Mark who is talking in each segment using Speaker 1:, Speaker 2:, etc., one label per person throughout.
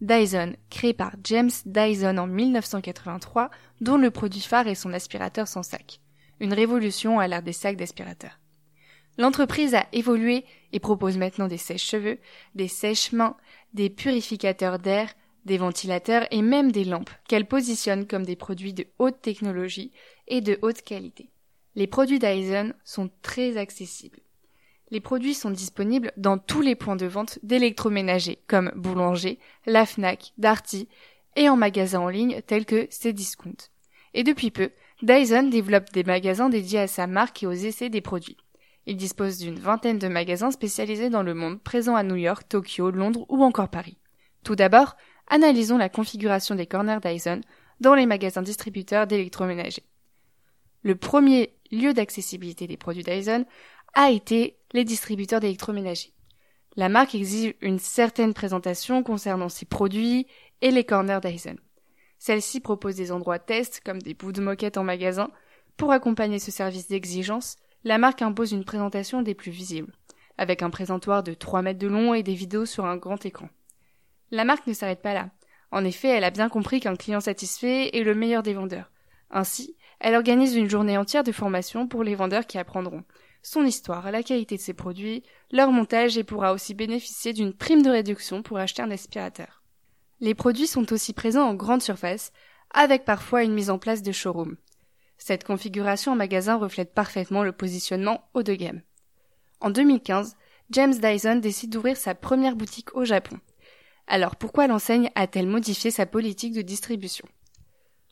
Speaker 1: Dyson, créée par James Dyson en 1983, dont le produit phare est son aspirateur sans sac. Une révolution à l'ère des sacs d'aspirateur. L'entreprise a évolué et propose maintenant des sèches-cheveux, des sèches-mains, des purificateurs d'air, des ventilateurs et même des lampes qu'elle positionne comme des produits de haute technologie et de haute qualité. Les produits Dyson sont très accessibles. Les produits sont disponibles dans tous les points de vente d'électroménager comme Boulanger, La Fnac, Darty et en magasins en ligne tels que Cdiscount. Et depuis peu, Dyson développe des magasins dédiés à sa marque et aux essais des produits. Il dispose d'une vingtaine de magasins spécialisés dans le monde présents à New York, Tokyo, Londres ou encore Paris. Tout d'abord, analysons la configuration des corners Dyson dans les magasins distributeurs d'électroménager. Le premier lieu d'accessibilité des produits Dyson a été les distributeurs d'électroménager. La marque exige une certaine présentation concernant ses produits et les corners Dyson. Celle-ci propose des endroits test comme des bouts de moquette en magasin. Pour accompagner ce service d'exigence, la marque impose une présentation des plus visibles, avec un présentoir de 3 mètres de long et des vidéos sur un grand écran. La marque ne s'arrête pas là. En effet, elle a bien compris qu'un client satisfait est le meilleur des vendeurs. Ainsi, elle organise une journée entière de formation pour les vendeurs qui apprendront son histoire, la qualité de ses produits, leur montage et pourra aussi bénéficier d'une prime de réduction pour acheter un aspirateur. Les produits sont aussi présents en grande surface, avec parfois une mise en place de showroom. Cette configuration en magasin reflète parfaitement le positionnement haut de gamme. En 2015, James Dyson décide d'ouvrir sa première boutique au Japon. Alors pourquoi l'enseigne a-t-elle modifié sa politique de distribution?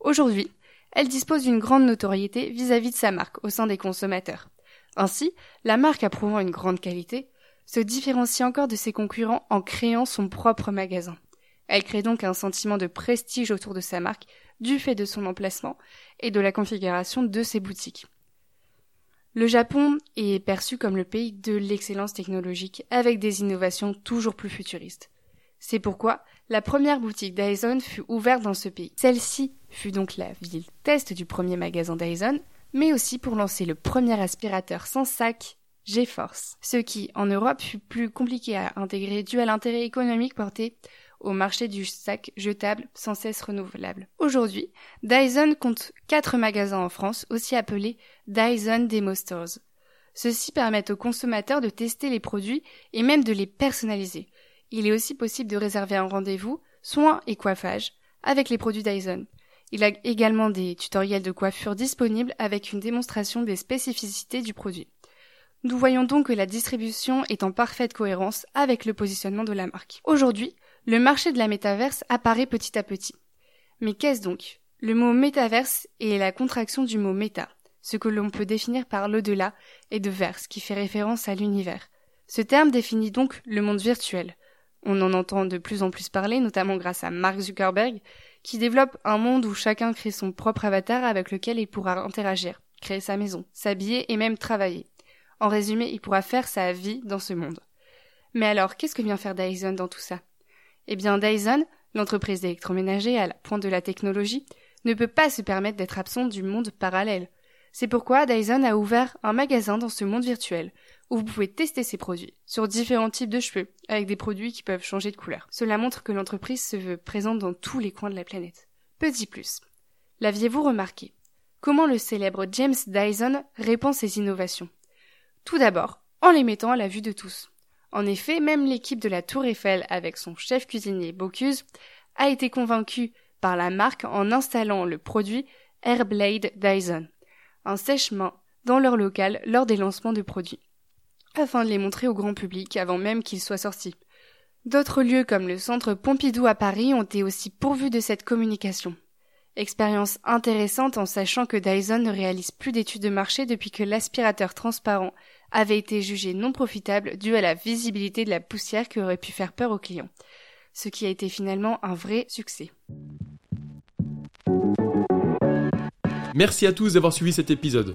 Speaker 1: Aujourd'hui, elle dispose d'une grande notoriété vis-à-vis de sa marque au sein des consommateurs. Ainsi, la marque approuvant une grande qualité se différencie encore de ses concurrents en créant son propre magasin. Elle crée donc un sentiment de prestige autour de sa marque du fait de son emplacement et de la configuration de ses boutiques. Le Japon est perçu comme le pays de l'excellence technologique avec des innovations toujours plus futuristes. C'est pourquoi la première boutique Dyson fut ouverte dans ce pays. Celle-ci fut donc la ville test du premier magasin Dyson, mais aussi pour lancer le premier aspirateur sans sac GeForce, ce qui, en Europe, fut plus compliqué à intégrer dû à l'intérêt économique porté au marché du sac jetable sans cesse renouvelable. Aujourd'hui, Dyson compte quatre magasins en France, aussi appelés Dyson Demo Stores. Ceux-ci permettent aux consommateurs de tester les produits et même de les personnaliser, il est aussi possible de réserver un rendez-vous, soins et coiffage, avec les produits Dyson. Il a également des tutoriels de coiffure disponibles avec une démonstration des spécificités du produit. Nous voyons donc que la distribution est en parfaite cohérence avec le positionnement de la marque. Aujourd'hui, le marché de la métaverse apparaît petit à petit. Mais qu'est-ce donc? Le mot métaverse est la contraction du mot méta, ce que l'on peut définir par l'au-delà, et de verse, qui fait référence à l'univers. Ce terme définit donc le monde virtuel, on en entend de plus en plus parler, notamment grâce à Mark Zuckerberg, qui développe un monde où chacun crée son propre avatar avec lequel il pourra interagir, créer sa maison, s'habiller et même travailler. En résumé, il pourra faire sa vie dans ce monde. Mais alors, qu'est-ce que vient faire Dyson dans tout ça? Eh bien, Dyson, l'entreprise d'électroménager à la pointe de la technologie, ne peut pas se permettre d'être absente du monde parallèle. C'est pourquoi Dyson a ouvert un magasin dans ce monde virtuel, où vous pouvez tester ses produits sur différents types de cheveux, avec des produits qui peuvent changer de couleur. Cela montre que l'entreprise se veut présente dans tous les coins de la planète. Petit plus. L'aviez-vous remarqué? Comment le célèbre James Dyson répand ses innovations? Tout d'abord, en les mettant à la vue de tous. En effet, même l'équipe de la Tour Eiffel avec son chef cuisinier Bocuse a été convaincue par la marque en installant le produit Airblade Dyson, un sèche-main dans leur local lors des lancements de produits afin de les montrer au grand public avant même qu'ils soient sortis. D'autres lieux comme le centre Pompidou à Paris ont été aussi pourvus de cette communication. Expérience intéressante en sachant que Dyson ne réalise plus d'études de marché depuis que l'aspirateur transparent avait été jugé non profitable dû à la visibilité de la poussière qui aurait pu faire peur aux clients. Ce qui a été finalement un vrai succès.
Speaker 2: Merci à tous d'avoir suivi cet épisode.